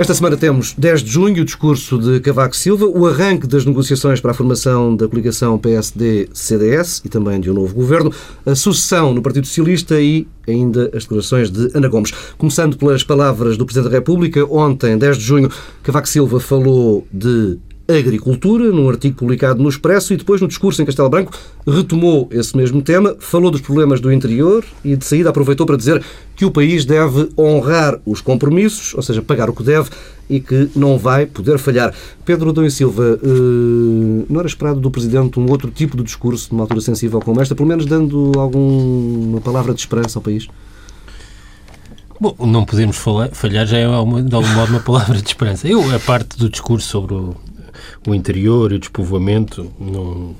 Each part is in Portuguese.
Esta semana temos 10 de junho o discurso de Cavaco Silva, o arranque das negociações para a formação da coligação PSD-CDS e também de um novo governo, a sucessão no Partido Socialista e ainda as declarações de Ana Gomes. Começando pelas palavras do Presidente da República, ontem, 10 de junho, Cavaco Silva falou de agricultura, num artigo publicado no Expresso, e depois, no discurso em Castelo Branco, retomou esse mesmo tema, falou dos problemas do interior e, de saída, aproveitou para dizer que o país deve honrar os compromissos, ou seja, pagar o que deve e que não vai poder falhar. Pedro Adão e Silva, eh, não era esperado do Presidente um outro tipo de discurso numa altura sensível como esta, pelo menos dando alguma palavra de esperança ao país? Bom, não podemos falhar já é de algum modo uma palavra de esperança. Eu, a parte do discurso sobre o, o interior e o despovoamento, não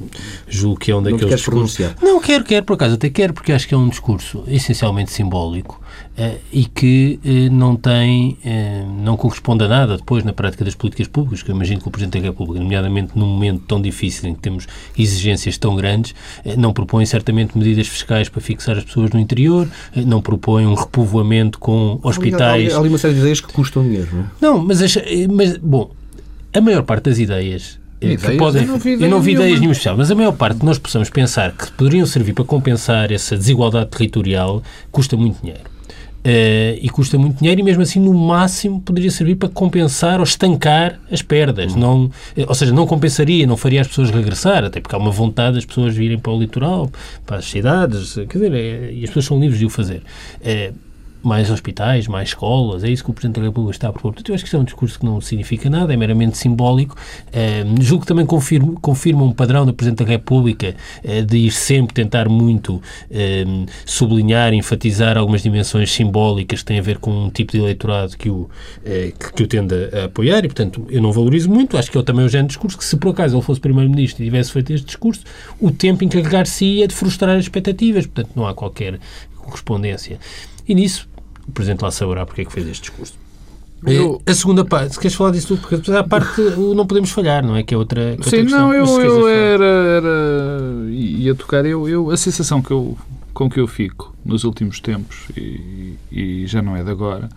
julgo que é um daqueles não discursos. Pronunciar. Não, quero, quero, por acaso, até quero, porque acho que é um discurso essencialmente simbólico uh, e que uh, não tem, uh, não corresponde a nada depois na prática das políticas públicas, que eu imagino que o Presidente da República, nomeadamente num momento tão difícil em que temos exigências tão grandes, não propõe certamente medidas fiscais para fixar as pessoas no interior, não propõe um repovoamento com hospitais. Há, há, há ali uma série de ideias que custam dinheiro, não é? Não, mas, mas bom, a maior parte das ideias eh, ideias, podem, eu não vi, eu não vi ideias nenhuma especial, mas a maior parte que nós possamos pensar que poderiam servir para compensar essa desigualdade territorial custa muito dinheiro. Uh, e custa muito dinheiro e mesmo assim no máximo poderia servir para compensar ou estancar as perdas. Não, eh, ou seja, não compensaria, não faria as pessoas regressar, até porque há uma vontade das pessoas virem para o litoral, para as cidades, quer dizer, é, e as pessoas são livres de o fazer. Uh, mais hospitais, mais escolas, é isso que o Presidente da República está a propor. Portanto, eu acho que isso é um discurso que não significa nada, é meramente simbólico. Uh, julgo que também confirma, confirma um padrão do Presidente da República uh, de ir sempre tentar muito uh, sublinhar, enfatizar algumas dimensões simbólicas que têm a ver com um tipo de eleitorado que o, que, que, o tende a, apoiar e, portanto, eu não valorizo muito. Acho que ele também é o género de discurso que, se por acaso ele fosse Primeiro-Ministro e tivesse feito este discurso, o tempo encarregar-se-ia de frustrar as expectativas. Portanto, não há qualquer correspondência. E nisso, o Presidente lá saberá porque é que fez este discurso. Eu... A segunda parte, se queres falar disso tudo, porque a parte não podemos falhar, não é? Que é outra. Que Sim, outra não, eu, eu era, era. ia tocar, eu, eu, a sensação que eu, com que eu fico nos últimos tempos, e, e já não é de agora,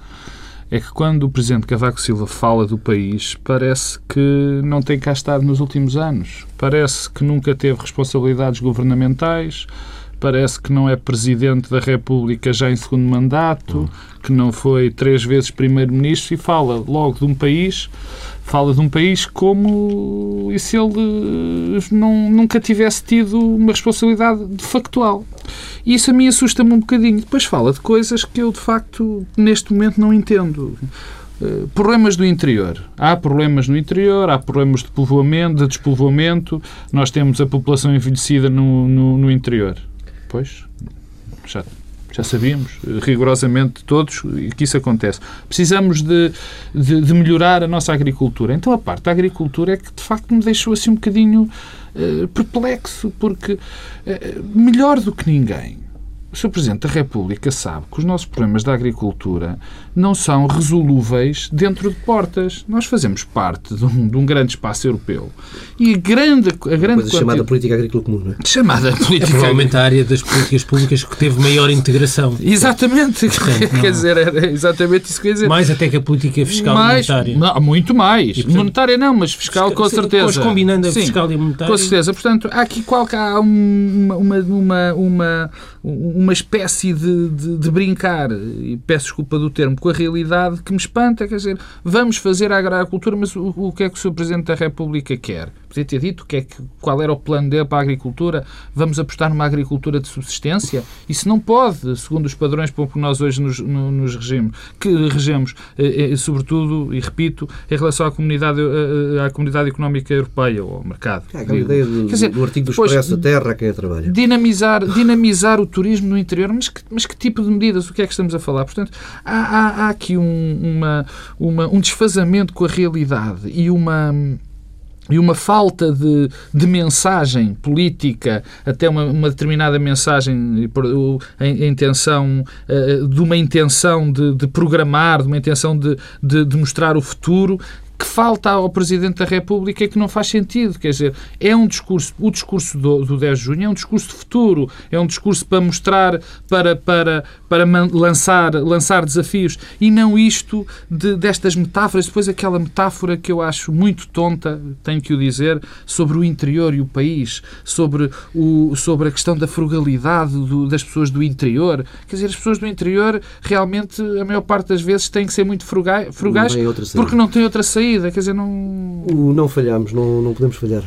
é que quando o Presidente Cavaco Silva fala do país, parece que não tem cá estado nos últimos anos. Parece que nunca teve responsabilidades governamentais parece que não é Presidente da República já em segundo mandato, que não foi três vezes Primeiro-Ministro e fala logo de um país, fala de um país como se ele não, nunca tivesse tido uma responsabilidade factual. E isso a mim assusta-me um bocadinho. Depois fala de coisas que eu, de facto, neste momento não entendo. Uh, problemas do interior. Há problemas no interior, há problemas de povoamento, de despovoamento. Nós temos a população envelhecida no, no, no interior. Pois, já, já sabíamos, rigorosamente todos, que isso acontece. Precisamos de, de, de, melhorar a nossa agricultura. Então, a parte da agricultura é que, de facto, me deixou assim um bocadinho uh, perplexo, porque uh, melhor do que ninguém o Sr. Presidente da República sabe que os nossos problemas da agricultura não são resolúveis dentro de portas. Nós fazemos parte de um, de um grande espaço europeu. E a grande... A grande coisa chamada política agrícola comum, não é? Chamada política... É provavelmente a área das políticas públicas que teve maior integração. Exatamente. Portanto, quer dizer, era exatamente isso que quer dizer. Mais até que a política fiscal mais, monetária. Não, muito mais. E, portanto, monetária não, mas fiscal com certeza. Depois combinando a Sim, fiscal e a monetária. Com certeza. Portanto, há aqui qualquer... Há uma, uma, uma, uma uma espécie de, de, de, brincar, e peço desculpa do termo, com a realidade que me espanta. Quer dizer, vamos fazer a agricultura, mas o, o que é que o Sr. Presidente da República quer? Podia ter dito que é que, qual era o plano dele para a agricultura. Vamos apostar numa agricultura de subsistência? Isso não pode, segundo os padrões para que nós hoje nos, nos regimos, que regemos, eh, eh, sobretudo, e repito, em relação à comunidade, eh, à comunidade económica europeia ou ao mercado. É, a ideia do, dizer, do artigo do Expresso, a terra a quem trabalha. Dinamizar, dinamizar o turismo no interior, mas que, mas que tipo de medidas? O que é que estamos a falar? Portanto, há, há, há aqui um, uma, uma, um desfazamento com a realidade e uma e uma falta de, de mensagem política, até uma, uma determinada mensagem, a, intenção, de uma intenção de, de, programar, de uma intenção de, de, de mostrar o futuro, que falta ao Presidente da República e que não faz sentido. Quer dizer, é um discurso, o discurso do, do 10 de junho é um discurso de futuro, é um discurso para mostrar, para, para, para lançar, lançar desafios e não isto de, destas metáforas. Depois aquela metáfora que eu acho muito tonta, tenho que o dizer, sobre o interior e o país, sobre, o, sobre a questão da frugalidade do, das pessoas do interior. Quer dizer, as pessoas do interior realmente, a maior parte das vezes, têm que ser muito frugais, frugais não porque não têm outra saída. Quer dizer, não. O não falhamos, não, não podemos falhar.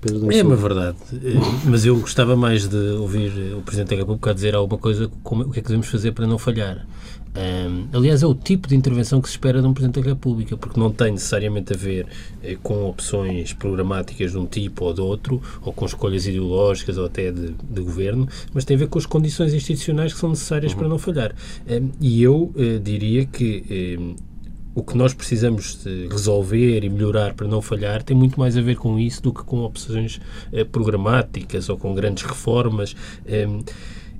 Pedro é uma verdade. Eh, mas eu gostava mais de ouvir o Presidente da República dizer alguma coisa, como, o que é que devemos fazer para não falhar. Um, aliás, é o tipo de intervenção que se espera de um Presidente da República, porque não tem necessariamente a ver eh, com opções programáticas de um tipo ou de outro, ou com escolhas ideológicas ou até de, de governo, mas tem a ver com as condições institucionais que são necessárias uhum. para não falhar. Um, e eu uh, diria que um, o que nós precisamos resolver e melhorar para não falhar tem muito mais a ver com isso do que com opções uh, programáticas ou com grandes reformas. eu,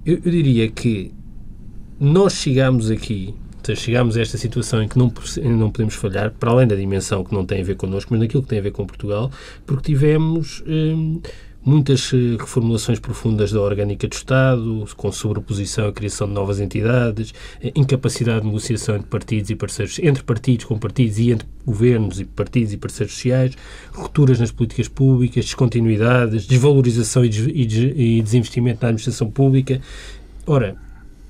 eu diria que nós chegamos aqui, chegamos a esta situação em que não, não podemos falhar, para além da dimensão que não tem a ver connosco, mas naquilo que tem a ver com Portugal, porque tivemos hum, muitas eh, reformulações profundas da orgânica do Estado, com sobreposição à criação de novas entidades, eh, incapacidade de negociação entre partidos e parceiros, entre partidos com partidos e entre governos e partidos e parceiros sociais, rupturas nas políticas públicas, descontinuidades, desvalorização e desinvestimento na administração pública. Ora,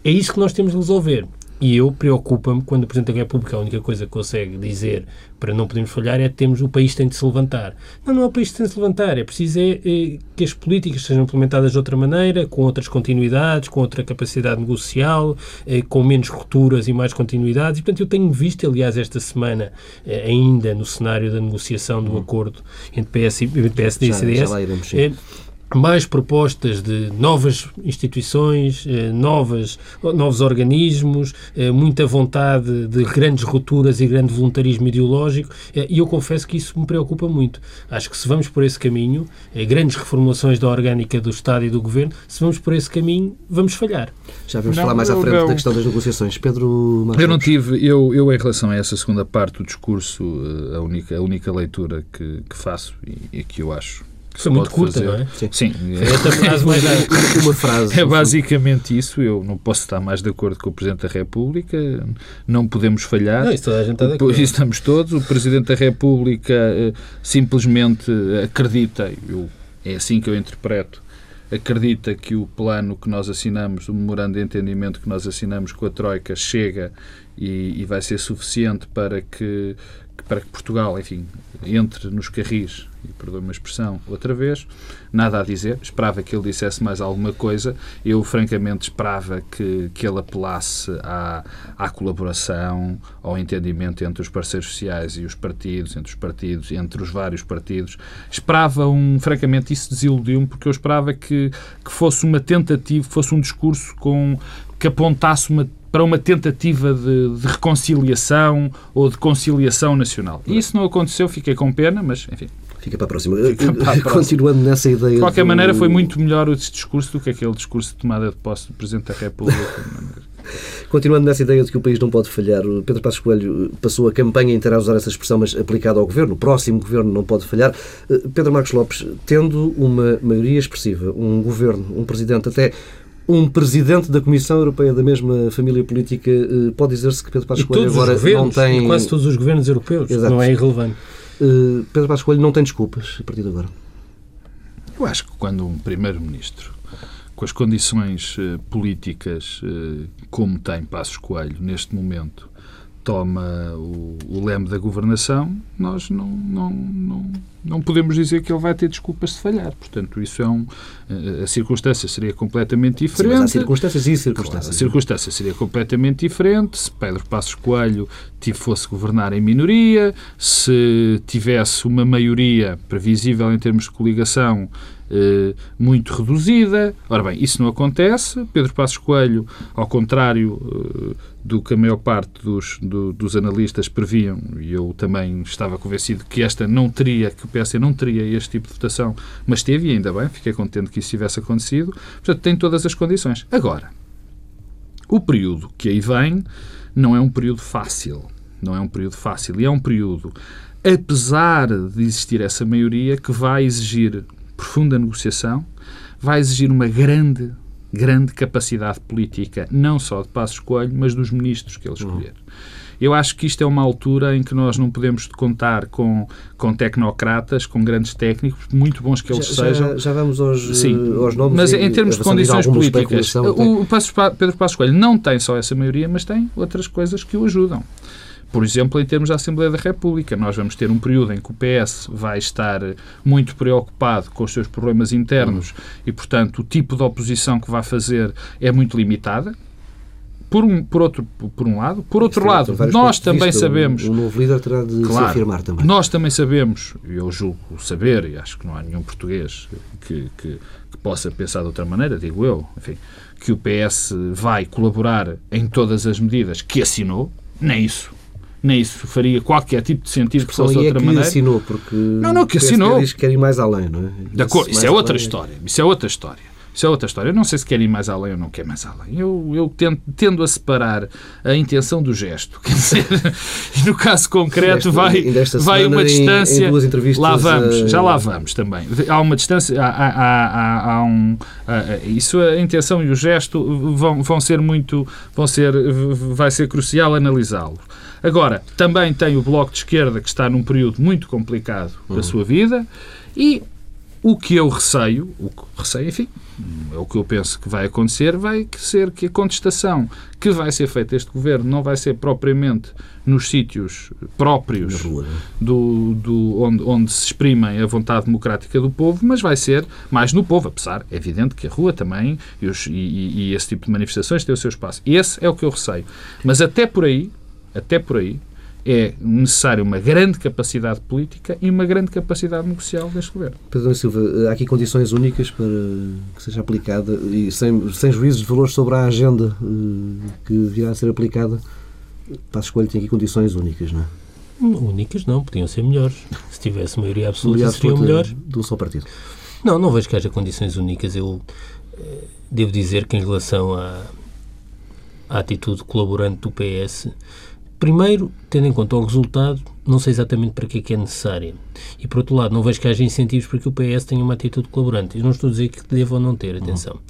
é isso que nós temos de resolver. E eu preocupa-me quando o Presidente da República a única coisa que consegue dizer para não podermos falhar é que temos, o país tem de se levantar. Não, não é o país que tem de se levantar. É preciso é, é, que as políticas sejam implementadas de outra maneira, com outras continuidades, com outra capacidade negocial, é, com menos rupturas e mais continuidades. E, portanto, eu tenho visto, aliás, esta semana, é, ainda no cenário da negociação do hum. acordo entre PS e, PSD e CDS, já, já iremos, mais propostas de novas instituições, eh, novas, novos organismos, eh, muita vontade de grandes rupturas e grande voluntarismo ideológico, eh, e eu confesso que isso me preocupa muito. Acho que se vamos por esse caminho, grandes reformulações da orgânica do Estado e do Governo, se vamos por esse caminho, vamos falhar. Já vamos não, falar mais à frente da questão das negociações. Pedro Marcos. Eu não tive, eu, eu em relação a essa segunda parte do discurso, a única, a única leitura que, que faço e, e que eu acho foi muito curta, fazer. não é? Sim. Sim. É, mais uma frase. É basicamente isso. Eu não posso estar mais de acordo com o Presidente da República. Não podemos falhar. Não, isso toda a gente está de acordo. Estamos todos. O Presidente da República eh, simplesmente acredita, eu, é assim que eu interpreto, acredita que o plano que nós assinamos, o memorando de entendimento que nós assinamos com a Troika chega e, e vai ser suficiente para que para que Portugal, enfim, entre nos carris, e perdoe uma expressão, outra vez, nada a dizer. Esperava que ele dissesse mais alguma coisa. Eu, francamente, esperava que, que ele apelasse à, à colaboração, ao entendimento entre os parceiros sociais e os partidos, entre os partidos, entre os vários partidos. Esperava um, francamente, isso desiludiu-me, porque eu esperava que, que fosse uma tentativa, fosse um discurso com que apontasse uma para uma tentativa de, de, reconciliação ou de conciliação nacional. E isso não aconteceu, fiquei com pena, mas enfim. Fica para a próxima. Para a próxima. Continuando nessa ideia. De qualquer do... maneira, foi muito melhor o discurso do que aquele discurso de tomada de posse do Presidente da República. Continuando nessa ideia de que o país não pode falhar, Pedro Passos Coelho passou a campanha inteira a usar essa expressão, mas aplicada ao governo. O próximo governo não pode falhar. Eh, Pedro Marcos Lopes, tendo uma maioria expressiva, um governo, um presidente até um presidente da Comissão Europeia da mesma família política, eh, pode dizer-se que Pedro Passos Coelho agora não tem... quase todos os governos europeus, Exato. não é irrelevante. Uh, Pedro Passos Coelho não tem desculpas a partir de agora. Eu acho que quando um primeiro-ministro, com as condições uh, políticas uh, como tem Passos Coelho neste momento, toma o, o, leme da governação, nós não, não, não, não podemos dizer que ele vai ter desculpas de falhar. Portanto, isso é um. A circunstância seria completamente diferente. Sim, mas há circunstâncias e circunstâncias. Claro, a circunstância seria completamente diferente se Pedro Passos Coelho fosse governar em minoria, se tivesse uma maioria previsível em termos de coligação eh, muito reduzida. Ora bem, isso não acontece. Pedro Passos Coelho, ao contrário eh, do que a maior parte dos, do, dos analistas previam, e eu também estava convencido que esta não teria, que o PS não teria este tipo de votação, mas teve, e ainda bem, fiquei contente que isso tivesse acontecido. Portanto, tem todas as condições. Agora, o período que aí vem não é um período fácil. Não é um período fácil. E é um período, apesar de existir essa maioria, que vai exigir profunda negociação, vai exigir uma grande, grande capacidade política, não só de Passos Coelho, mas dos ministros que ele escolher. Eu acho que isto é uma altura em que nós não podemos contar com, com tecnocratas, com grandes técnicos, muito bons que eles já, sejam. Já, já vamos aos, Sim, aos nomes. mas em termos de condições políticas, o Passos, Pedro Passos Coelho não tem só essa maioria, mas tem outras coisas que o ajudam. Por exemplo, em termos da Assembleia da República, nós vamos ter um período em que o PS vai estar muito preocupado com os seus problemas internos e, portanto, o tipo de oposição que vai fazer é muito limitada. Por um, por outro, por um lado. Por outro lado, nós também sabemos. O novo líder terá de claro, se afirmar também. Nós também sabemos, eu julgo saber, e acho que não há nenhum português que, que, que possa pensar de outra maneira, digo eu, enfim, que o PS vai colaborar em todas as medidas que assinou, nem isso nem isso faria qualquer tipo de sentido que fosse de outra é que maneira. assinou, porque não, não, que assinou. Diz que quer ir mais além, não é? De acordo, isso é outra além. história. Isso é outra história. Isso é outra história. Eu não sei se quer ir mais além ou não quer mais além. Eu, eu tendo, tendo a separar a intenção do gesto. Quer dizer, no caso concreto, vai, vai uma distância. Em, em lá vamos, uh... já lá vamos também. Há uma distância, há, há, há, há um. isso, a intenção e o gesto vão, vão ser muito. Vão ser, vai ser crucial analisá-lo. Agora, também tem o Bloco de Esquerda, que está num período muito complicado uhum. da sua vida, e o que eu receio, o que receio, enfim, é o que eu penso que vai acontecer, vai ser que a contestação que vai ser feita a este governo não vai ser propriamente nos sítios próprios rua, né? do, do, onde, onde se exprimem a vontade democrática do povo, mas vai ser mais no povo, apesar, é evidente que a rua também e, os, e, e esse tipo de manifestações tem o seu espaço. Esse é o que eu receio. Mas até por aí, até por aí, é necessário uma grande capacidade política e uma grande capacidade negocial deste governo. Pedro Silva, há aqui condições únicas para que seja aplicada e sem, sem juízos de valor sobre a agenda eh, que virá a ser aplicada. Para a escolha tem aqui condições únicas, não é? Únicas não, podiam ser melhores. Se tivesse maioria absoluta, maioria seriam melhores. Do só partido. Não, não vejo que haja condições únicas. Eu eh, devo dizer que em relação à, à atitude colaborante do PS, Primeiro, tendo em conta o resultado, não sei exatamente para que é que é necessária. E, por outro lado, não vejo que haja incentivos para que o PS tenha uma atitude colaborante. Eu não estou a dizer que deva ou não ter, atenção. Uhum.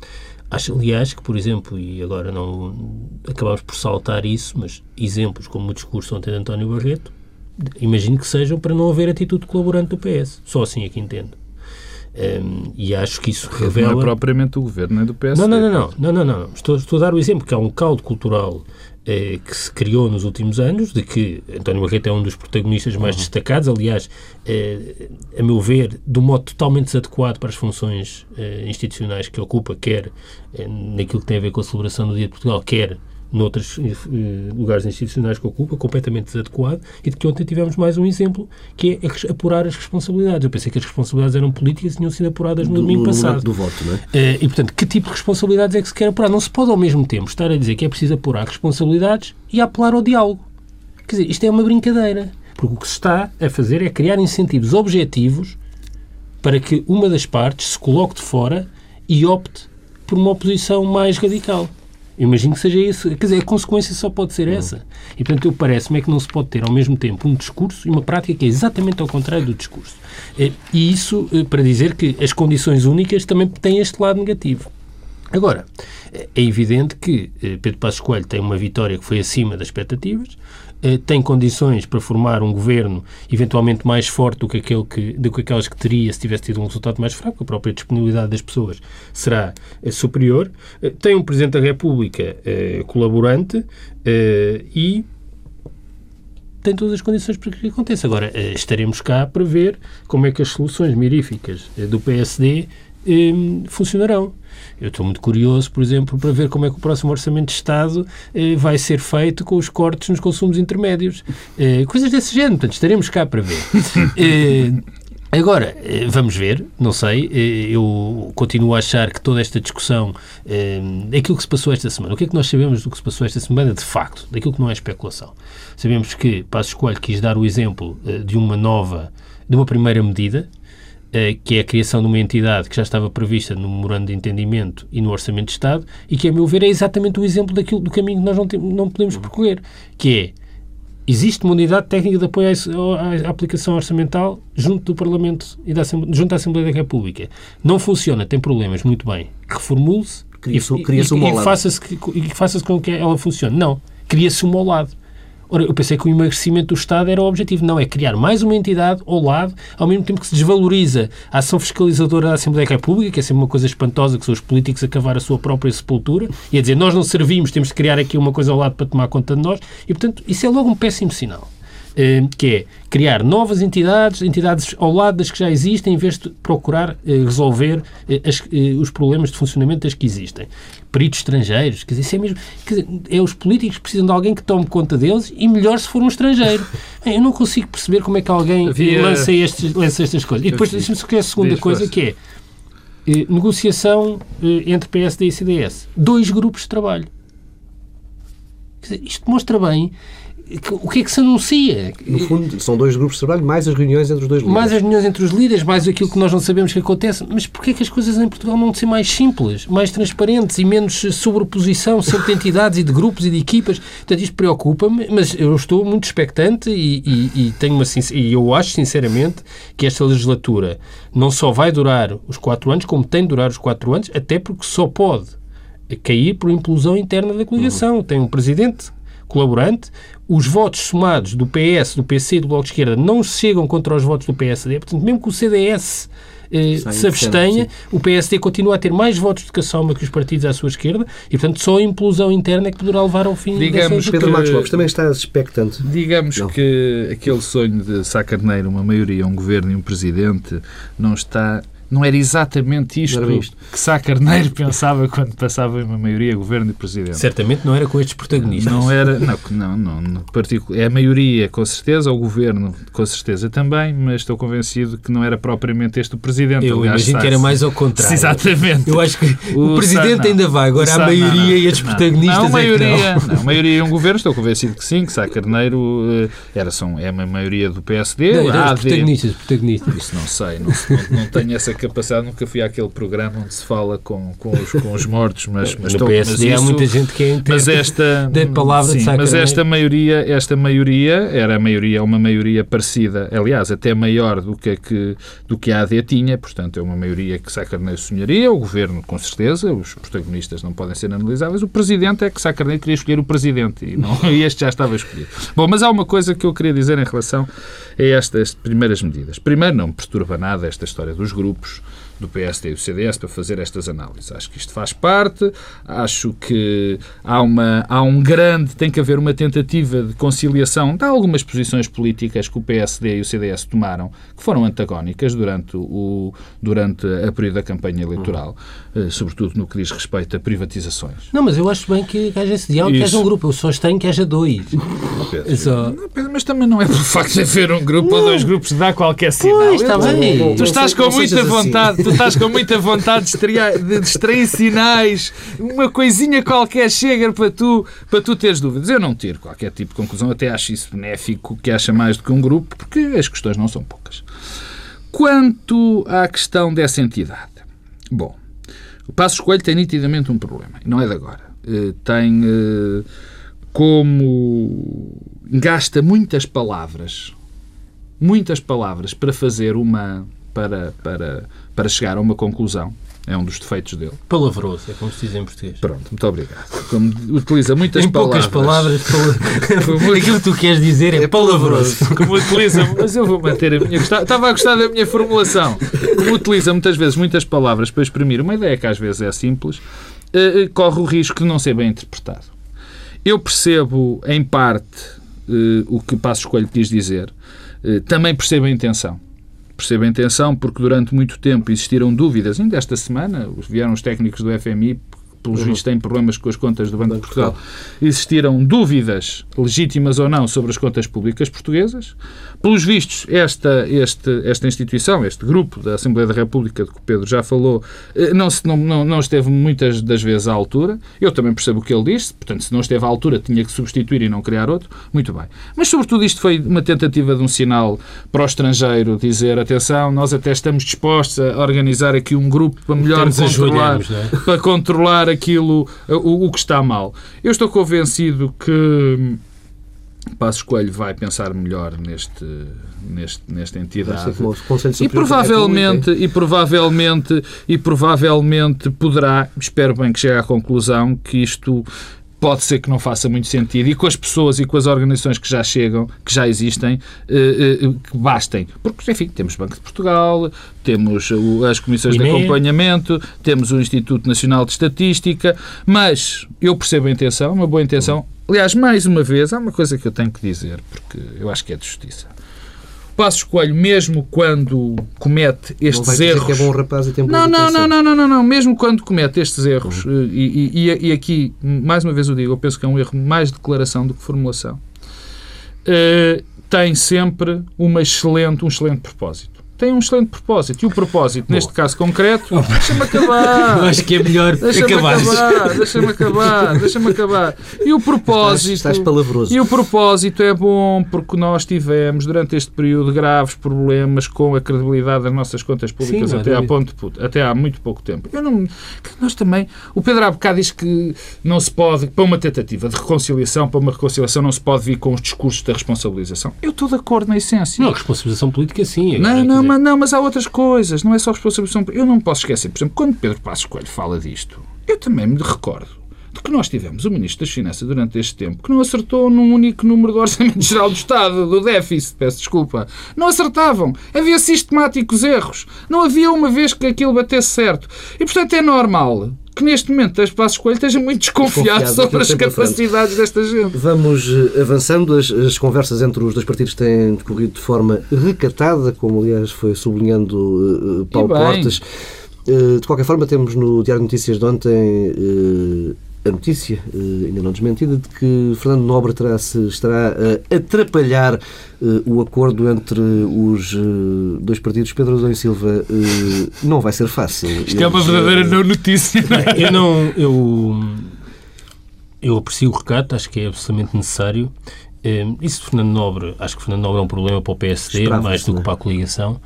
Acho, aliás, que, por exemplo, e agora não acabamos por saltar isso, mas exemplos como o discurso ontem de António Barreto, imagino que sejam para não haver atitude colaborante do PS. Só assim é que entendo. Um, e acho que isso revela... Não é propriamente do governo, nem do PS. Não, não, não, não, não, não, não. Estou, estou a dar o exemplo que há um caldo cultural eh, que se criou nos últimos anos, de que António Barreto é um dos protagonistas mais uhum. destacados, aliás, eh, a meu ver, de um modo totalmente desadequado para as funções eh, institucionais que ocupa, quer naquilo que tem a ver com a celebração do Dia de Portugal, quer noutros eh, lugares institucionais que ocupa, completamente desadequado, e de que ontem tivemos mais um exemplo, que é apurar as responsabilidades. Eu pensei que as responsabilidades eram políticas e tinham sido apuradas no do, domingo passado. Do voto, não é? Eh, e, portanto, que tipo de responsabilidades é que se quer apurar? Não se pode, ao mesmo tempo, estar a dizer que é preciso apurar responsabilidades e apelar ao diálogo. Quer dizer, isto é uma brincadeira. Porque o que se está a fazer é criar incentivos objetivos para que uma das partes se coloque de fora e opte por uma oposição mais radical. Imagino que seja isso. Quer dizer, a consequência só pode ser essa. E, portanto, eu parece-me é que não se pode ter ao mesmo tempo um discurso e uma prática que é exatamente ao contrário do discurso. Eh, e isso eh, para dizer que as condições únicas também têm este lado negativo. Agora, é evidente que eh, Pedro Passos Coelho tem uma vitória que foi acima das expectativas, eh, tem condições para formar um governo eventualmente mais forte do que, aquele que, do que aquelas que teria se tivesse tido um resultado mais fraco, a própria disponibilidade das pessoas será eh, superior, eh, tem um Presidente da República colaborante e tem todas as condições para que aconteça. Agora, estaremos cá para ver como é que as soluções miríficas do PSD funcionarão. Eu estou muito curioso, por exemplo, para ver como é que o próximo Orçamento de Estado eh, vai ser feito com os cortes nos consumos intermédios. Eh, coisas desse género, portanto, estaremos cá para ver. Eh, agora, eh, vamos ver, não sei, eh, eu continuo a achar que toda esta discussão, aquilo que se passou esta semana, o que é que nós sabemos do que se passou esta semana, de facto, daquilo que não é especulação? Sabemos que Passos Coelho quis dar o exemplo de uma nova, de uma primeira medida, que é a criação de uma entidade que já estava prevista no memorando de entendimento e no Orçamento de Estado e que, a meu ver, é exatamente o exemplo daquilo, do caminho que nós não, não podemos percorrer, que é Existe uma unidade técnica de apoio à, aplicação orçamental junto do Parlamento e da Assembleia, junto à Assembleia da República. Não funciona, tem problemas, muito bem. Reformule-se e, e, e, faça-se e que faça com que ela funcione. Não. Cria-se uma ao lado. Ora, eu pensei que o emagrecimento do Estado era o objetivo. Não, é criar mais uma entidade ao lado, ao mesmo tempo que se desvaloriza a ação fiscalizadora da Assembleia da República, que é sempre uma coisa espantosa, que são os políticos a cavar a sua própria sepultura, e a dizer, nós não servimos, temos de criar aqui uma coisa ao lado para tomar conta de nós, e, portanto, isso é logo um péssimo sinal. Eh, que é criar novas entidades, entidades ao lado das que já existem, em vez de procurar eh, resolver eh, as, os problemas de funcionamento das que existem. Peritos estrangeiros, quer dizer, isso é mesmo. Dizer, é os políticos que precisam de alguém que tome conta deles e melhor se for um estrangeiro. Eu não consigo perceber como é que alguém Havia... lança, estes, lança estas coisas. E depois, só que é a segunda coisa, que é negociação entre PSD e CDS. Dois grupos de trabalho. Dizer, isto mostra bem o que é que se anuncia? No fundo, são dois grupos de trabalho, mais as reuniões entre os dois líderes. Mais as reuniões entre os líderes, mais aquilo que nós não sabemos que acontece. Mas porquê é que as coisas em Portugal não ser mais simples, mais transparentes e menos sobreposição sempre de entidades e de grupos e de equipas? Portanto, isto preocupa-me, mas eu estou muito expectante e, e, e, tenho uma, e eu acho sinceramente que esta legislatura não só vai durar os quatro anos, como tem de durar os quatro anos, até porque só pode cair por implosão interna da coligação. Uhum. Tem um presidente colaborante, os votos somados do PS, do PC e do Bloco de Esquerda não chegam contra os votos do PSD. Portanto, mesmo que o CDS eh, se abstenha, o PSD continua a ter mais votos de caçoma que os partidos à sua esquerda e, portanto, só a implosão interna é que poderá levar ao fim Digamos dessa... Pedro que, Marcos Lopes também está expectante. Digamos não. que aquele sonho de Sá Carneiro, uma maioria, um governo e um presidente, não está não era exatamente isto, era isto. que Sá Carneiro pensava quando passava uma maioria governo e presidente. Certamente não era com estes protagonistas. Não era, não, não, não, não é a maioria com certeza, o governo com certeza também, mas estou convencido que não era propriamente este o presidente. Eu imagino que era mais ao contrário. Exatamente. Eu acho que o, o presidente Sá, ainda vai, agora a maioria não, e estes protagonistas não, maioria, é que não. não. maioria é um governo, estou convencido que sim, que Sá Carneiro uh, era, são, é uma maioria do PSD. Não, era os protagonistas, protagonistas. Isso não sei, não, não, não tenho essa capacidade, nunca fui àquele programa onde se fala com, com, os, com os mortos, mas, mas, no estou, PSD mas isso, há muita gente que é mas esta, da palavra sim, de Mas esta maioria, esta maioria era a maioria, uma maioria parecida, aliás, até maior do que a, que, do que a AD tinha, portanto é uma maioria que Sá Carneiro sonharia, o Governo com certeza, os protagonistas não podem ser analisáveis, o Presidente é que Sá Carneiro queria escolher o Presidente e, não, e este já estava escolhido. Bom, mas há uma coisa que eu queria dizer em relação a estas primeiras medidas. Primeiro, não me perturba nada esta história dos grupos, gauche. Do PSD e do CDS para fazer estas análises. Acho que isto faz parte, acho que há, uma, há um grande, tem que haver uma tentativa de conciliação de algumas posições políticas que o PSD e o CDS tomaram, que foram antagónicas durante, o, durante a período da campanha eleitoral, uhum. sobretudo no que diz respeito a privatizações. Não, mas eu acho bem que haja esse diálogo, que haja um grupo. Eu só tenho que haja dois. Pedro, só... não, Pedro, mas também não é por facto de haver um grupo não. ou dois grupos de dar qualquer sinal. Pois, está bem. Tu estás com muita vontade, assim tu estás com muita vontade de extrair, sinais, uma coisinha qualquer chega para tu, para tu teres dúvidas. Eu não tiro qualquer tipo de conclusão, até acho isso benéfico, que acha mais do que um grupo, porque as questões não são poucas. Quanto à questão dessa entidade, bom, o Passo Coelho tem nitidamente um problema, não é de agora. Eh, tem eh, como gasta muitas palavras, muitas palavras para fazer uma para, para, para chegar a uma conclusão. É um dos defeitos dele. Palavroso, é como se diz em português. Pronto, muito obrigado. Como utiliza muitas em palavras. poucas palavras, pala... aquilo que tu queres dizer é, é palavroso. Como utiliza, mas eu vou manter a minha. Estava a gostar da minha formulação. Como utiliza muitas vezes muitas palavras para exprimir uma ideia que às vezes é simples, eh, eh, corre o risco de não ser bem interpretado. Eu percebo, em parte, eh, o que Passo Escolho quis dizer, também percebo a intenção percebo a intenção, porque durante muito tempo existiram dúvidas. Ainda esta semana vieram os técnicos do FMI pelos uhum. vistos têm problemas com as contas do Banco de Portugal, existiram dúvidas, legítimas ou não, sobre as contas públicas portuguesas. Pelos vistos, esta, este, esta instituição, este grupo da Assembleia da República, de que o Pedro já falou, eh, não, se, não, não, não esteve muitas das vezes à altura. Eu também percebo o que ele disse, portanto, se não esteve à altura, tinha que substituir e não criar outro. Muito bem. Mas, sobretudo, isto foi uma tentativa de um sinal para o estrangeiro dizer: atenção, nós até estamos dispostos a organizar aqui um grupo para melhor controlar, é? para controlar aquilo, o, o que está mal. Eu estou convencido que Passos Coelho vai pensar melhor neste, neste, nesta entidade. E provavelmente, e provavelmente, e provavelmente poderá, espero bem que chegue à conclusão que isto pode ser que não faça muito sentido e com as pessoas e com as organizações que já chegam, que já existem, eh, eh, que bastem. Porque, enfim, temos Banco de Portugal, temos as comissões de acompanhamento, temos o Instituto Nacional de Estatística, mas eu percebo a intenção, uma boa intenção. Aliás, mais uma vez, há uma coisa que eu tenho que dizer, porque eu acho que é de justiça. Passos Coelho, mesmo quando comete estes dizer erros... é bom rapaz e tem Não, não, não, não, não, não, não. Mesmo quando comete estes erros, eh, e, e- e aqui, mais uma vez o digo, eu penso que é um erro mais de declaração do que formulação, eh, tem sempre uma excelente, um excelente propósito. Tem um excelente propósito. E o propósito, neste caso concreto, deixa-me acabar. Eu acho que é melhor Deixa-me acabar. deixa-me acabar, deixa-me acabar. E o propósito. Estás, estás palavroso. E o propósito é bom porque nós tivemos, durante este período, graves problemas com a credibilidade das nossas contas públicas Sim, até, há ponto, até há muito pouco tempo. Eu não, nós também. O Pedro bocado diz que não se pode, para uma tentativa de reconciliação, para uma reconciliação, não se pode vir com os discursos da responsabilização. Eu estou de acordo na essência. Não, responsabilização política sim. Não, não, mas, não, mas há outras coisas, não é só responsabilização. Eu não posso esquecer, por exemplo, quando Pedro Passos Coelho fala disto, eu também me recordo de que nós tivemos o Ministro das Finanças durante este tempo que não acertou num único número do Orçamento Geral do Estado, do déficit, peço desculpa. Não acertavam. Havia sistemáticos erros. Não havia uma vez que aquilo batesse certo. E, portanto, é normal que neste momento as Passos Coelho esteja muito desconfiado sobre as capacidades desta gente. Vamos eh, avançando. As, as conversas entre os dois partidos têm decorrido de forma recatada, como aliás foi sublinhando eh, Paulo. Portas. Eh, de qualquer forma, temos no Diário de Notícias de ontem a notícia, eh, ainda não desmentida, de que Fernando Nobre terá -se, estará a atrapalhar eh, o acordo entre os eh, dois partidos. Pedro Adão e Silva não vai ser fácil. Isto é uma Eles, verdadeira não notícia. não é? Eu não. Eu, eu aprecio o recato, acho que é absolutamente necessário. Isso de Fernando Nobre, acho que Fernando Nobre é um problema para o PSD, mais do não é? que para a coligação.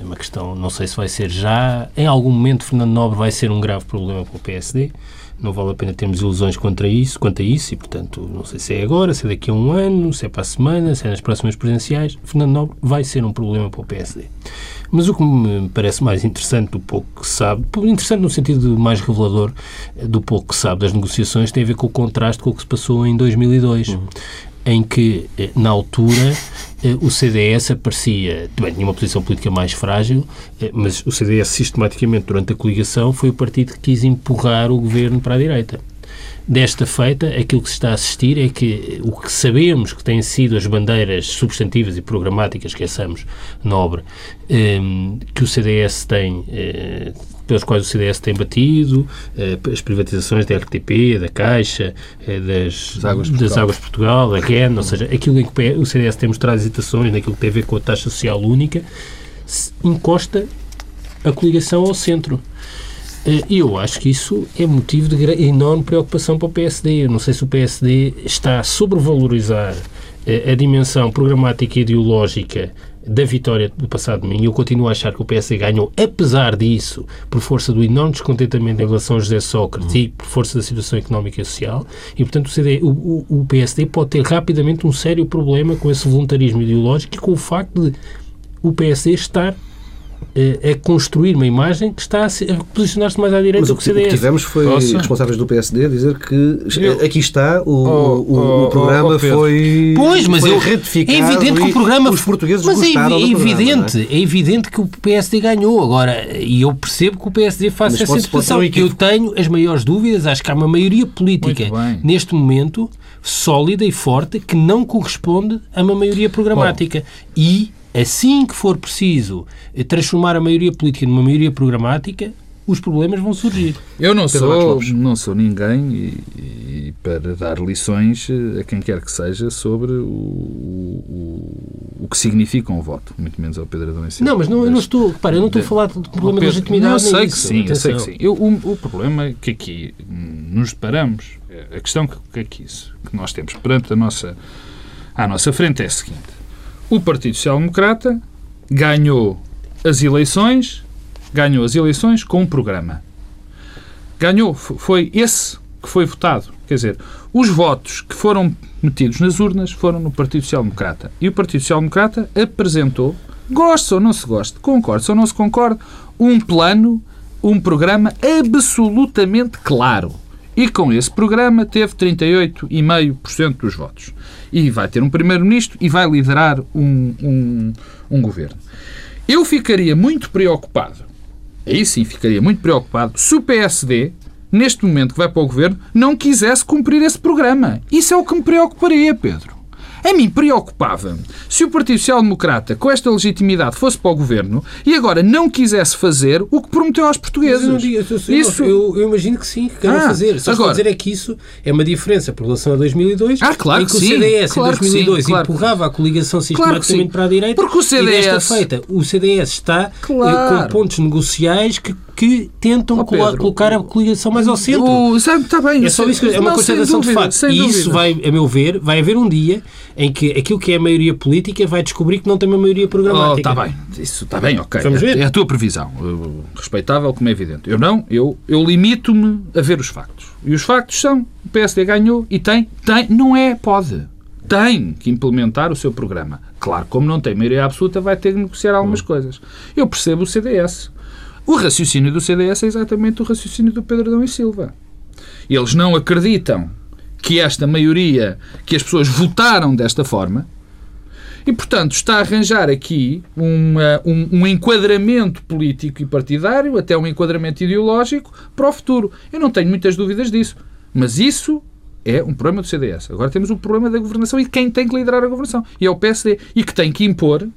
É uma questão, não sei se vai ser já. Em algum momento, Fernando Nobre vai ser um grave problema para o PSD. Não vale a pena termos ilusões contra isso, quanto a isso, e portanto, não sei se é agora, se é daqui a um ano, se é para a semana, se é nas próximas presidenciais. Fernando Nobre vai ser um problema para o PSD. Mas o que me parece mais interessante do pouco que sabe, interessante no sentido mais revelador eh, do pouco que sabe das negociações, tem a ver com o contraste com o que se passou em 2002, em que, eh, na altura, eh, o CDS aparecia, bem, tinha uma posição política mais frágil, eh, mas o CDS sistematicamente, durante a coligação, foi o partido que quis empurrar o governo para a direita. Desta feita, aquilo que se está a assistir é que o que sabemos que têm sido as bandeiras substantivas e programáticas, esqueçamos, nobre, ehm, que o CDS tem, pelas quais o CDS tem batido, eh, as privatizações da RTP, da Caixa, eh, das, Das Águas das Portugal. Águas Portugal, da GEN, ou seja, aquilo em que o CDS tem mostrado hesitações naquilo que tem a ver com a taxa social única, encosta a coligação ao centro. Eh, E eu acho que isso é motivo de enorme preocupação para o PSD. Eu não sei se o PSD está a sobrevalorizar eh, a dimensão programática e ideológica da vitória do passado domingo. Eu continuo a achar que o PSD ganhou, apesar disso, por força do enorme descontentamento em relação a José Sócrates e por força da situação económica e social. E, portanto, o, CD, o- o PSD pode ter rapidamente um sério problema com esse voluntarismo ideológico e com o facto de o PSD estar eh, a construir uma imagem que está a, se- a posicionar-se mais à direita Mas do o que o o que CDS. tivemos foi Posso? responsáveis do PSD dizer que Eu- aqui está, o, Oh, o, oh, o programa oh, Pedro. foi, Pois, mas foi eu, retificado é evidente que o programa os portugueses mas é, gostaram é programa, evidente, não é? é? evidente que o PSD ganhou agora e eu percebo que o PSD faça Mas essa pode- interpretação. um eu tenho as maiores dúvidas, acho que há uma maioria política neste momento sólida e forte que não corresponde a uma maioria programática e assim que for preciso eh, transformar a maioria política numa maioria programática, os problemas vão surgir. Eu não Pedro sou, não sou ninguém e, e para dar lições eh, a quem quer que seja sobre o, o, o que significa um voto, muito menos ao Pedro Adão. Não, mas não, eu não estou, repara, eu não estou a falar de problema de Pedro, legitimidade. Eu nem sei que isso, sim, eu sei que sim. Eu, o, o problema é que aqui nos deparamos, é, a questão que, que aqui isso, que nós temos perante a nossa, à nossa frente é a seguinte. O Partido Social Democrata ganhou as eleições, ganhou as eleições com um programa. Ganhou, foi esse que foi votado, Quer dizer, os votos que foram metidos nas urnas foram no Partido Social Democrata. E o Partido Social Democrata apresentou, goste ou não se goste, concorde ou não se concorde, um plano, um programa absolutamente claro. E com esse programa teve 38,5% dos votos. E vai ter um primeiro-ministro e vai liderar um, um, um governo. Eu ficaria muito preocupado, aí sim ficaria muito preocupado, se o PSD, neste momento que vai para o governo, não quisesse cumprir esse programa. Isso é o que me preocuparia, Pedro. A mim preocupava se o Partido Social Democrata, com esta legitimidade, fosse para o governo e agora não quisesse fazer o que prometeu aos portugueses. Eu, isso... eu, eu, imagino que sim, que queiram ah, fazer. Só agora... dizer é que isso é uma diferença por relação a 2002, ah, claro em que, que o sim, CDS claro em 2002 sim, claro. empurrava a coligação sistematicamente claro para a direita Porque o CDS... e desta feita o CDS está com pontos negociais que que tentam oh, colocar a coligação mais ao centro. O, está bem. É só isso, é uma constatação de facto. E isso vai, a meu ver, vai haver um dia em que aquilo que é a maioria política vai descobrir que não tem uma maioria programática. Oh, está bem. Isso está bem, ok. Vamos ver. É a tua previsão. Respeitável, como é evidente. Eu não, eu, eu limito-me a ver os factos. E os factos são, o PSD ganhou e tem, tem, não é, pode tem que implementar o seu programa. Claro, como não tem maioria absoluta, vai ter que negociar algumas hum. coisas. Eu percebo o CDS. O raciocínio do CDS é exatamente o raciocínio do Pedro Adão e Silva. Eles não acreditam que esta maioria, que as pessoas votaram desta forma, e, portanto, está a arranjar aqui uma, um, um, enquadramento político e partidário, até um enquadramento ideológico, para o futuro. Eu não tenho muitas dúvidas disso. Mas isso é um problema do CDS. Agora temos o problema da governação e quem tem que liderar a governação. E é o PSD. E que tem que impor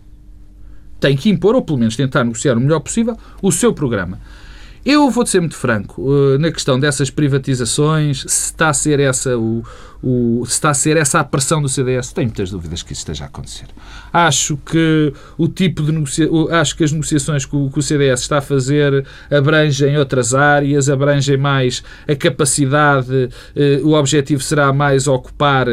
tem que impor, ou pelo menos tentar negociar o melhor possível, o seu programa. Eu vou ser muito franco uh, na questão dessas privatizações, se está a ser essa o, o, se está a ser essa a pressão do CDS, tenho muitas dúvidas que isso esteja a acontecer. Acho que o tipo de acho que as negociações que o, que o CDS está a fazer abrangem outras áreas, abrangem mais a capacidade, uh, o objetivo será mais ocupar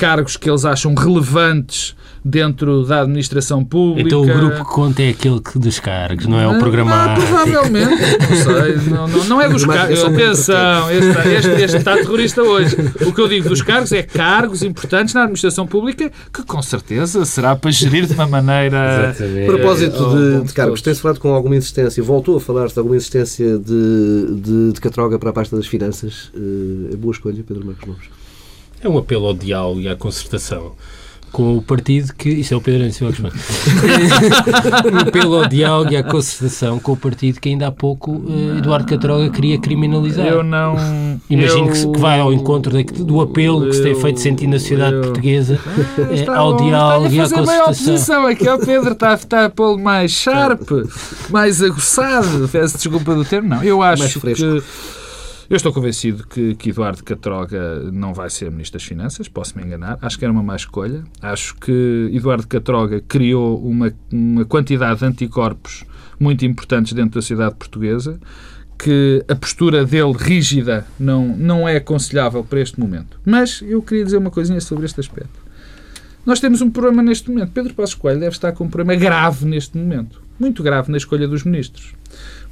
cargos que eles acham relevantes dentro da administração pública. Então o grupo que conta é aquele que dos cargos, não é o programar. Ah, provavelmente, não sei. Não, não, não é dos cargos. Atenção, este, este, este está terrorista hoje. O que eu digo dos cargos é cargos importantes na administração pública que com certeza será para gerir de uma maneira. Exatamente. A propósito de, de cargos, tem-se falado com alguma insistência, voltou a falar-se de alguma insistência de, de, de Catroga para a pasta das finanças. Eh, é boa escolha, Pedro Marcos Lopes. É um apelo ao diálogo e à concertação com o partido que. Isto é o Pedro Silva que um Pelo ao diálogo e à concertação com o partido que ainda há pouco uh, Eduardo Catroga queria criminalizar. Eu não. Imagino eu, que, que, vai ao encontro de, do apelo eu, que se tem feito sentir na sociedade eu, portuguesa uh, ao diálogo e à concertação. Aqui ao Pedro está, está a pô-lo mais sharp, mais aguçado. Peço desculpa do termo, não. Eu acho que. Eu estou convencido que, que Eduardo Catroga não vai ser Ministro das Finanças, posso-me enganar. Acho que era uma má escolha. Acho que Eduardo Catroga criou uma, uma quantidade de anticorpos muito importantes dentro da sociedade portuguesa que a postura dele rígida não, não é aconselhável para este momento. Mas eu queria dizer uma coisinha sobre este aspecto. Nós temos um problema neste momento. Pedro Passos Coelho deve estar com um problema grave neste momento. Muito grave na escolha dos ministros.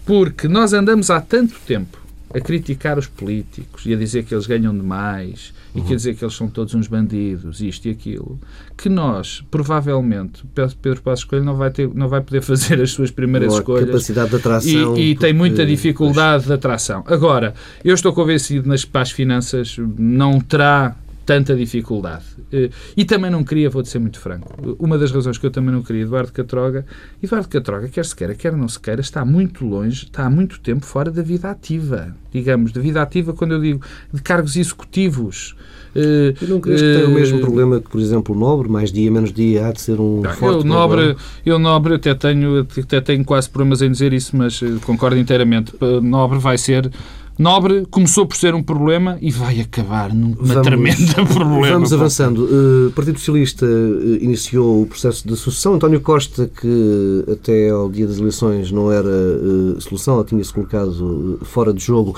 Porque nós andamos há tanto tempo a criticar os políticos e a dizer que eles ganham demais e uhum. dizer que eles são todos uns bandidos, isto e aquilo, que nós, provavelmente, Pedro Passos Coelho não vai, ter, não vai poder fazer as suas primeiras Boa, escolhas. capacidade de atração. E, e porque... tem muita dificuldade de atração. Agora, eu estou convencido nas para as finanças não terá tanta dificuldade. Eh, e também não queria, vou ser muito franco, uma das razões que eu também não queria Eduardo Catroga, Eduardo Catroga, quer se queira, quer não se queira, está muito longe, está há muito tempo fora da vida ativa. Digamos, da vida ativa, quando eu digo de cargos executivos. E não crees que tem o mesmo problema que, por exemplo, o Nobre, mais dia, menos dia, há de ser um não, forte eu, Nobre, eu Nobre até tenho, até tenho quase problemas em dizer isso, mas eh, concordo inteiramente. Nobre vai ser Nobre começou por ser um problema e vai acabar numa vamos, tremenda problema. Vamos avançando. O uh, Partido Socialista uh, iniciou o processo de sucessão. António Costa, que até ao dia das eleições não era uh, solução, tinha-se colocado fora de jogo,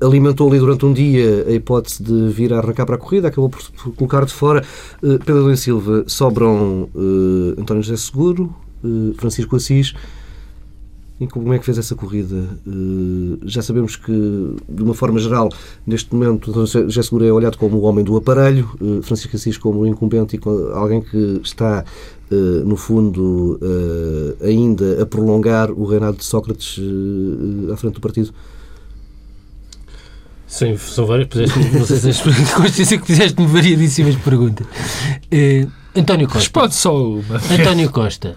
alimentou ali durante um dia a hipótese de vir a arrancar para a corrida, acabou por colocar de fora. Pedro Adão Silva, sobram António José Seguro, Francisco Assis E como é que fez essa corrida? Uh, já sabemos que, de uma forma geral, neste momento, José Segura é olhado como o homem do aparelho, uh, Francisco Assis como o incumbente e alguém que está, uh, no fundo, ainda a prolongar o reinado de Sócrates à frente do partido. Sim, são várias. Não sei se consciência que fizeste-me variadíssimas perguntas. António Costa. Responde só uma. António Costa.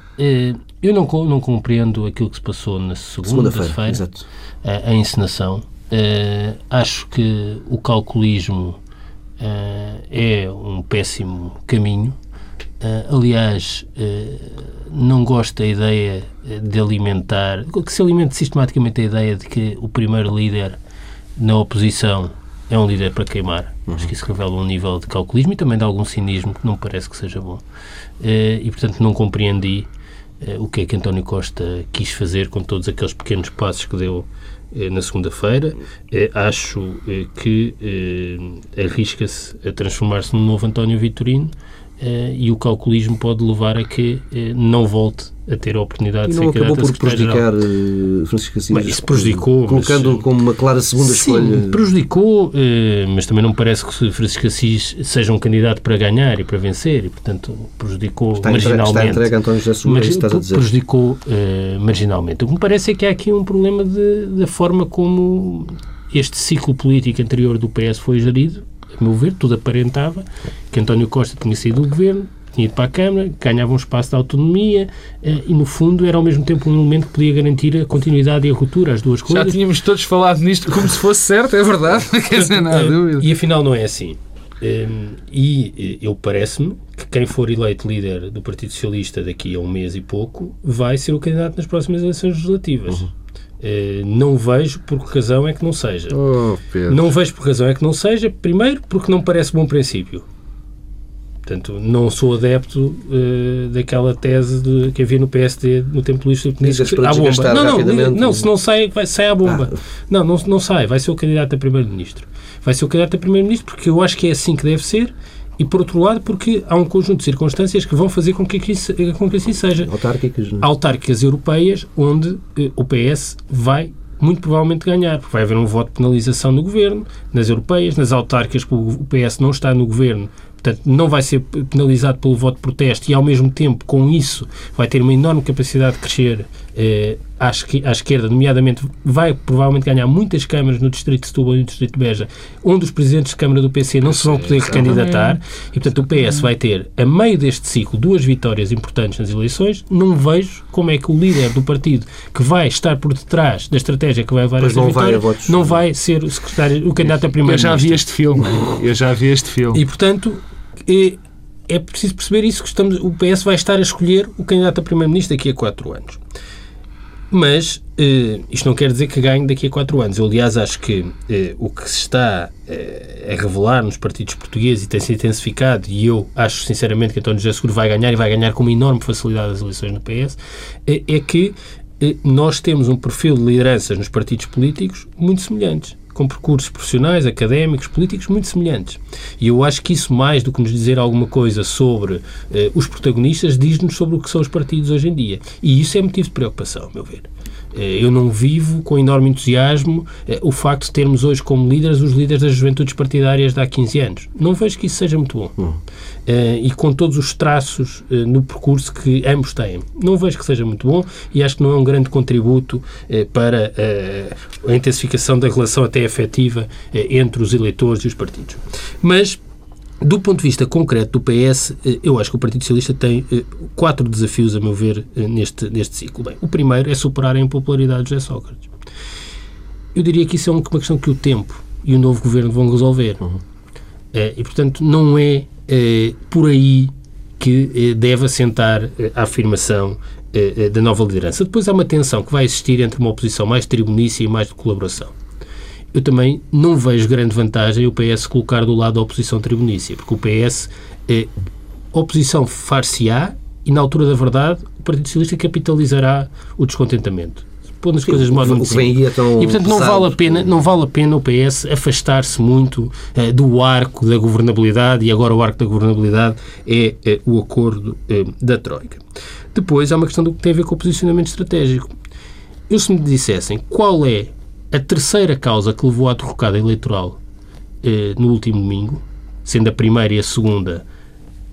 Eu não, não compreendo aquilo que se passou na segunda-feira, segunda a, a, encenação. Uh, acho que o calculismo uh, é um péssimo caminho. Uh, aliás, não gosto da ideia de alimentar, que se alimente sistematicamente a ideia de que o primeiro líder na oposição é um líder para queimar. Uhum. Acho que isso revela um nível de calculismo e também de algum cinismo que não parece que seja bom. e, portanto, não compreendi eh, o que é que António Costa quis fazer com todos aqueles pequenos passos que deu eh, na segunda-feira. Eh, acho que arrisca-se a transformar-se num novo António Vitorino e o calculismo pode levar a que não volte a ter a oportunidade e de ser acabou por prejudicar uh, Francisco Assis. Bem, isso prejudicou. Colocando mas, como uma clara segunda sim, escolha. prejudicou, mas também não me parece que Francisco Assis seja um candidato para ganhar e para vencer, e portanto prejudicou está marginalmente. Entregue, está entregue António José Soares, mas, estás a dizer. Prejudicou uh, marginalmente. O que me parece é que há aqui um problema de, da forma como este ciclo político anterior do PS foi gerido, a meu ver, tudo aparentava que António Costa tinha saído do governo, tinha ido para a Câmara, ganhava um espaço de autonomia eh, e, no fundo, era ao mesmo tempo um elemento que podia garantir a continuidade e a ruptura, as duas coisas. Já tínhamos todos falado nisto como se fosse certo, é verdade, quer dizer, não há dúvida. E afinal não é assim. Ehm, e eu parece-me que quem for eleito líder do Partido Socialista daqui a um mês e pouco vai ser o candidato nas próximas eleições legislativas. Uhum. Uh, não vejo por que razão é que não seja. Oh, não vejo por que razão é que não seja. Primeiro, porque não parece bom princípio. Portanto, não sou adepto uh, daquela tese de, que havia no PSD no tempo do Luís Filipe à bomba. Não, não, não, se não sai, vai, sai à bomba. Ah. Não, não, não sai, vai ser o candidato a primeiro-ministro. Vai ser o candidato a primeiro-ministro porque eu acho que é assim que deve ser e, por outro lado, porque há um conjunto de circunstâncias que vão fazer com que, com que assim seja. Autárquicas. Não? É? Autárquicas europeias, onde uh, o PS vai muito provavelmente ganhar, porque vai haver um voto de penalização no governo, nas europeias, nas autárquicas, porque o PS não está no governo, Portanto, não vai ser penalizado pelo voto de protesto e, ao mesmo tempo, com isso, vai ter uma enorme capacidade de crescer eh, à, à, esquerda, nomeadamente, vai provavelmente ganhar muitas câmaras no Distrito de Setúbal e no Distrito de Beja, onde os presidentes de Câmara do PC não se vão poder recandidatar. E, portanto, o PS vai ter, a meio deste ciclo, duas vitórias importantes nas eleições. Não vejo como é que o líder do partido, que vai estar por detrás da estratégia que vai levar a esta vitória, vai não vai ser o, secretário, o candidato a primeiro Eu já vi este filme. Eu já vi este filme. E, portanto, é, é preciso perceber isso que estamos, o PS vai estar a escolher o candidato a primeiro-ministro daqui a quatro anos. Mas eh, isto não quer dizer que ganhe daqui a quatro anos. Eu, aliás, acho que eh, o que se está eh, a revelar nos partidos portugueses e tem se intensificado, e eu acho sinceramente que António José Seguro vai ganhar e vai ganhar com uma enorme facilidade as eleições no PS, é que nós temos um perfil de lideranças nos partidos políticos muito semelhantes com percursos profissionais, académicos, políticos muito semelhantes. E eu acho que isso, mais do que nos dizer alguma coisa sobre eh, os protagonistas, diz-nos sobre o que são os partidos hoje em dia. E isso é motivo de preocupação, a meu ver. Eh, eu não vivo com enorme entusiasmo eh, o facto de termos hoje como líderes os líderes das juventudes partidárias de há 15 anos. Não vejo que isso seja muito bom. Uhum. E com todos os traços no percurso que ambos têm. Não vejo que seja muito bom e acho que não é um grande contributo para a intensificação da relação até efetiva entre os eleitores e os partidos. Mas do ponto de vista concreto do PS, eh, eu acho que o Partido Socialista tem eh, quatro desafios, a meu ver, eh, neste, neste ciclo. Bem, o primeiro é superar a impopularidade de José Sócrates. Eu diria que isso é uma questão que o tempo e o novo governo vão resolver. Uhum. E, portanto, não é, é por aí que deve assentar a afirmação da nova liderança. Depois há uma tensão que vai existir entre uma oposição mais tribunícia e mais de colaboração eu também não vejo grande vantagem o PS colocar do lado da oposição tribunícia, porque o PS é oposição far-se-á e, na altura da verdade, o Partido Socialista capitalizará o descontentamento. Pondo as coisas de modo muito simples. É e, portanto, não vale, a pena, não vale a pena o PS afastar-se muito uh, do arco da governabilidade e agora o arco da governabilidade é uh, o acordo uh, da Troika. Depois, há uma questão do que tem a ver com o posicionamento estratégico Eu, se me dissessem qual é a terceira causa que levou à derrocada eleitoral eh, no último domingo, sendo a primeira e a segunda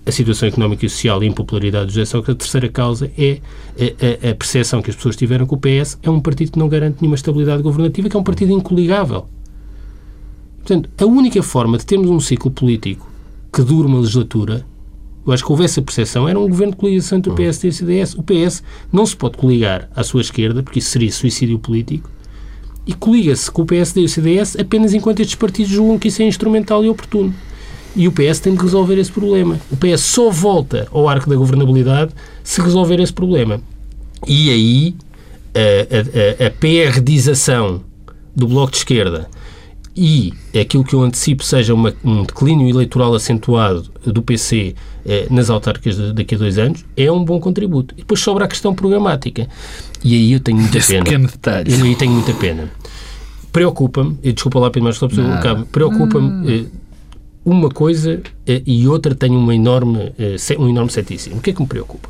a situação económica e social e a impopularidade do José Sócrates, a terceira causa é a, a, a percepção que as pessoas tiveram que o PS é um partido que não garante nenhuma estabilidade governativa, que é um partido incoligável. Portanto, a única forma de termos um ciclo político que dure uma legislatura, eu acho que houvesse a percepção, era um governo de coligação entre o PSD e o CDS. O PS não se pode coligar à sua esquerda, porque isso seria suicídio político, e coliga-se com o PSD e o CDS apenas enquanto estes partidos julgam que isso é instrumental e oportuno. E o PS tem de resolver esse problema. O PS só volta ao arco da governabilidade se resolver esse problema. E aí a, a, a PRdização do Bloco de Esquerda e aquilo que eu antecipo seja uma, um declínio eleitoral acentuado do PC eh, nas autárquicas de, daqui a dois anos é um bom contributo. E depois sobra a questão programática. E aí eu tenho muita Esse pena. pequeno detalhe. Eu aí tenho muita pena. Preocupa-me, e desculpa lá, Pedro, mas só preciso cabo, preocupa-me eh, uma coisa eh, e outra tenho uma enorme, eh, um enorme ceticismo. O que é que me preocupa?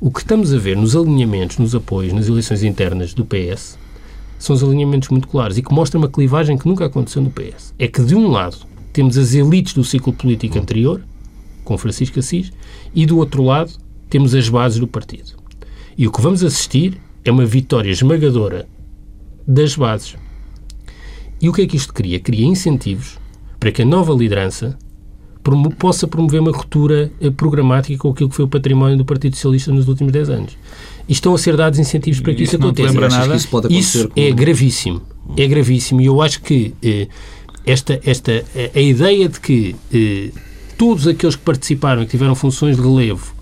O que estamos a ver nos alinhamentos, nos apoios, nas eleições internas do PS, são os alinhamentos muito claros e que mostram uma clivagem que nunca aconteceu no PS. É que, de um lado, temos as elites do ciclo político anterior, com Francisco Assis, e do outro lado, temos as bases do partido. E o que vamos assistir é uma vitória esmagadora das bases. E o que é que isto cria? Cria incentivos para que a nova liderança promo- possa promover uma ruptura eh, programática com aquilo que foi o património do Partido Socialista nos últimos 10 anos. E estão a ser dados incentivos para que Isso isso aconteça. lembra nada? que isso Isso com- é gravíssimo. É gravíssimo. E eu acho que eh, esta, esta, a, a ideia de que eh, todos aqueles que participaram e que tiveram funções de relevo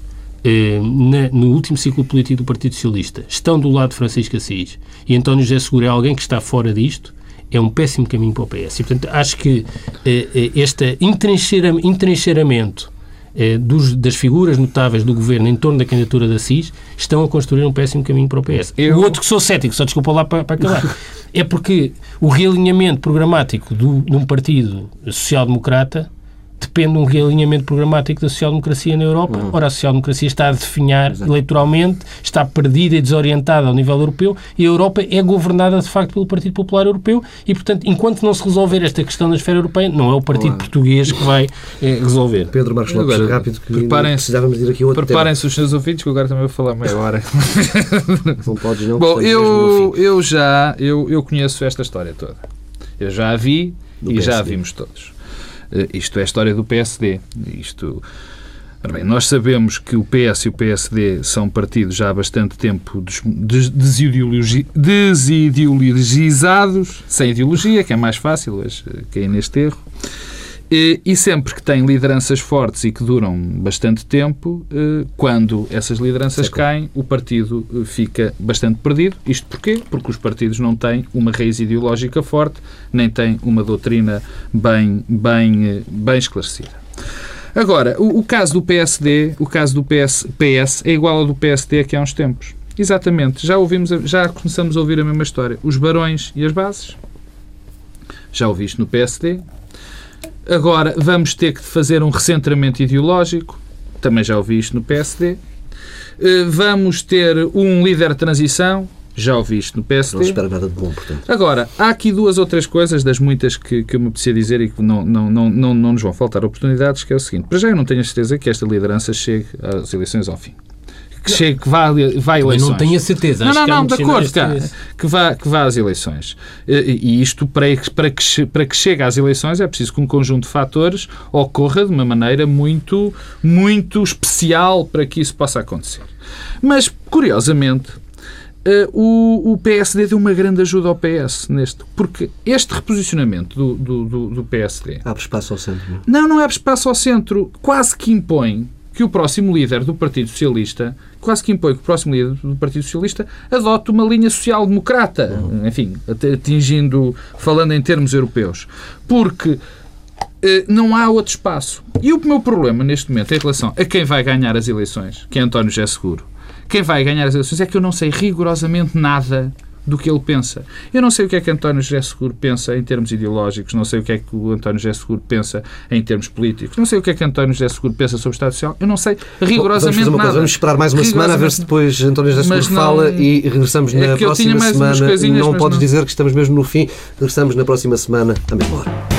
eh, na- no último ciclo político do Partido Socialista estão do lado de Francisco Assis e António José Seguro é alguém que está fora disto, é um péssimo caminho para o PS. E, portanto, acho que eh, eh, este entrincheira- entrincheiramento eh, dos- das figuras notáveis do governo em torno da candidatura da CIS estão a construir um péssimo caminho para o PS. Eu- O outro que sou cético, só desculpa lá para, para acabar, é porque o realinhamento programático do- de um partido social-democrata depende de um realinhamento programático da social-democracia na Europa. Ora, a social-democracia está a definhar eleitoralmente, está perdida e desorientada ao nível europeu e a Europa é governada, de facto, pelo Partido Popular Europeu e, portanto, enquanto não se resolver esta questão na esfera europeia, não é o Partido Português que vai eh, resolver. Pedro Marcos Lopes, Agora, rápido, que preparem-se- precisávamos ir aqui outro Preparem-se os seus ouvidos, que agora também vou falar meia hora. Não podes não, Bom, eu, eu já eu, eu conheço esta história toda. Eu já a vi Do e já a PSD. vimos todos. Eh, Isto é a história do PSD. Isto. Bem, nós sabemos que o PS e o PSD são partidos já há bastante tempo des- des- desideologi- desideologizados, sem ideologia, que é mais fácil, mas eh, caí neste erro. E, e sempre que têm lideranças fortes e que duram bastante tempo, eh, quando essas lideranças caem, o partido eh, fica bastante perdido. Isto porquê? Porque os partidos não têm uma raiz ideológica forte, nem têm uma doutrina bem, bem, eh, bem esclarecida. Agora, o, o caso do PSD, o caso do PS, PS é igual ao do PSD aqui há uns tempos. Exatamente. Já ouvimos, já começamos a ouvir a mesma história. Os barões e as bases. Já ouviste no PSD. Agora vamos ter que fazer um recentramento ideológico. Também já ouvi isto no PSD. Eh, Vamos ter um líder de transição. Já ouvi isto no Não PSD. se espera nada de bom, portanto. Agora, há aqui duas ou três coisas das muitas que, que eu me preciso dizer e que não, não, não, não, não nos vão faltar oportunidades, que é o seguinte. Para já eu não tenho a certeza que esta liderança chegue às eleições ao fim. Que chegue, que vá, vá a eleições. não tenho a certeza. Não, Acho não, não, de acordo, cá, de- que, vá, que vá às eleições. E, isto, para, para, que, para que chegue às eleições, é preciso que um conjunto de fatores ocorra de uma maneira muito, muito especial para que isso possa acontecer. Mas, curiosamente, eh, o, o PSD deu uma grande ajuda ao PS neste, porque este reposicionamento do, do, do, do PSD Abre espaço ao centro. não é? não, não é espaço ao centro. Quase que impõe que o próximo líder do Partido Socialista, quase que impõe que o próximo líder do Partido Socialista adote uma linha social-democrata, enfim, at- atingindo, falando em termos europeus. Porque eh, não há outro espaço. E o meu problema neste momento em relação a quem vai ganhar as eleições, que é António José Seguro, quem vai ganhar as eleições é que eu não sei rigorosamente nada do que ele pensa. Eu não sei o que é que António José Seguro pensa em termos ideológicos, não sei o que é que o António José Seguro pensa em termos políticos, não sei o que é que António José Seguro pensa sobre o Estado Social, eu não sei rigorosamente vamos nada. Coisa, vamos esperar mais uma semana a ver se depois António José Seguro não... fala e regressamos é na próxima semana. Não podes mas... dizer que estamos mesmo no fim, regressamos na próxima semana à mesma hora.